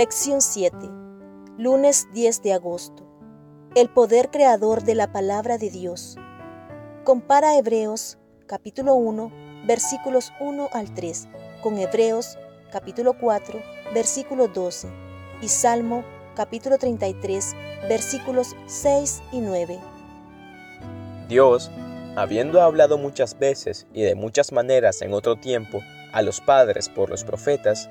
Lección 7. Lunes 10 de agosto. El poder creador de la palabra de Dios. Compara Hebreos capítulo 1 versículos 1 al 3 con Hebreos capítulo 4 versículo 12 y Salmo capítulo 33 versículos 6 y 9. Dios, habiendo hablado muchas veces y de muchas maneras en otro tiempo a los padres por los profetas,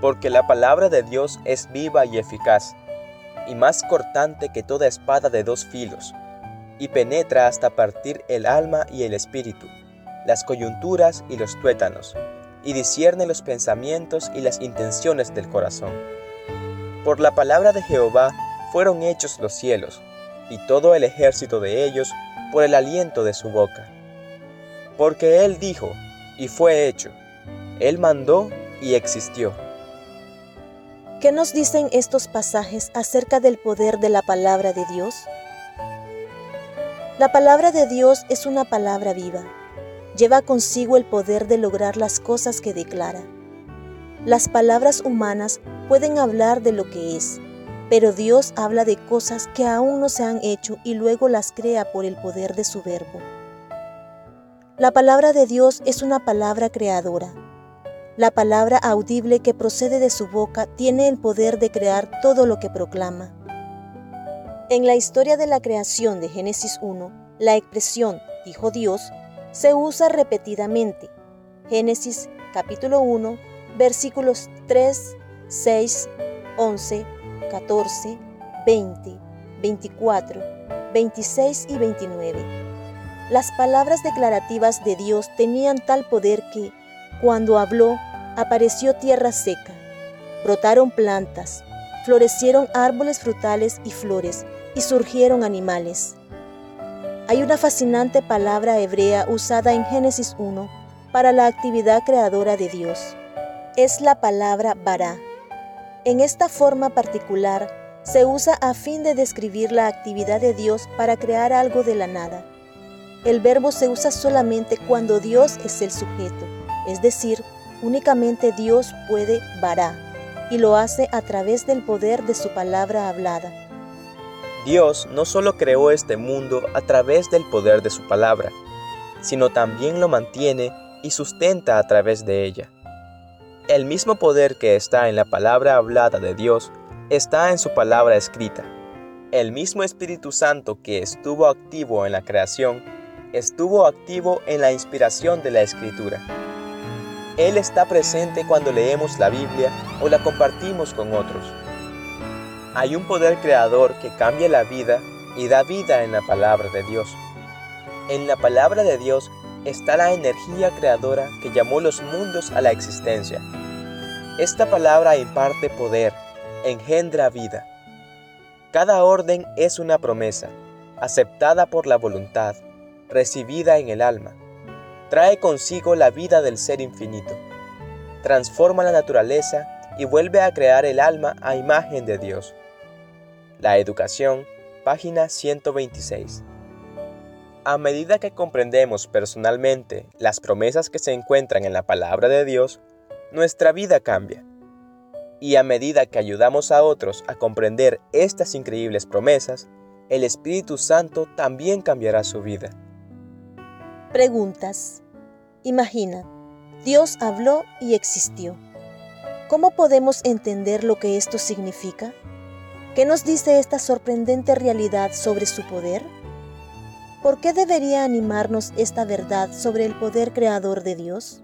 porque la palabra de Dios es viva y eficaz, y más cortante que toda espada de dos filos, y penetra hasta partir el alma y el espíritu, las coyunturas y los tuétanos, y discierne los pensamientos y las intenciones del corazón. Por la palabra de Jehová fueron hechos los cielos, y todo el ejército de ellos por el aliento de su boca. Porque Él dijo, y fue hecho, Él mandó y existió. ¿Qué nos dicen estos pasajes acerca del poder de la palabra de Dios? La palabra de Dios es una palabra viva. Lleva consigo el poder de lograr las cosas que declara. Las palabras humanas pueden hablar de lo que es, pero Dios habla de cosas que aún no se han hecho y luego las crea por el poder de su verbo. La palabra de Dios es una palabra creadora la palabra audible que procede de su boca tiene el poder de crear todo lo que proclama. En la historia de la creación de Génesis 1, la expresión dijo Dios se usa repetidamente. Génesis capítulo 1, versículos 3, 6, 11, 14, 20, 24, 26 y 29. Las palabras declarativas de Dios tenían tal poder que, cuando habló, apareció tierra seca, brotaron plantas, florecieron árboles frutales y flores, y surgieron animales. Hay una fascinante palabra hebrea usada en Génesis 1 para la actividad creadora de Dios. Es la palabra bara. En esta forma particular se usa a fin de describir la actividad de Dios para crear algo de la nada. El verbo se usa solamente cuando Dios es el sujeto, es decir, Únicamente Dios puede vará y lo hace a través del poder de su palabra hablada. Dios no solo creó este mundo a través del poder de su palabra, sino también lo mantiene y sustenta a través de ella. El mismo poder que está en la palabra hablada de Dios está en su palabra escrita. El mismo Espíritu Santo que estuvo activo en la creación, estuvo activo en la inspiración de la Escritura. Él está presente cuando leemos la Biblia o la compartimos con otros. Hay un poder creador que cambia la vida y da vida en la palabra de Dios. En la palabra de Dios está la energía creadora que llamó los mundos a la existencia. Esta palabra imparte poder, engendra vida. Cada orden es una promesa, aceptada por la voluntad, recibida en el alma trae consigo la vida del ser infinito, transforma la naturaleza y vuelve a crear el alma a imagen de Dios. La educación, página 126. A medida que comprendemos personalmente las promesas que se encuentran en la palabra de Dios, nuestra vida cambia. Y a medida que ayudamos a otros a comprender estas increíbles promesas, el Espíritu Santo también cambiará su vida. Preguntas. Imagina, Dios habló y existió. ¿Cómo podemos entender lo que esto significa? ¿Qué nos dice esta sorprendente realidad sobre su poder? ¿Por qué debería animarnos esta verdad sobre el poder creador de Dios?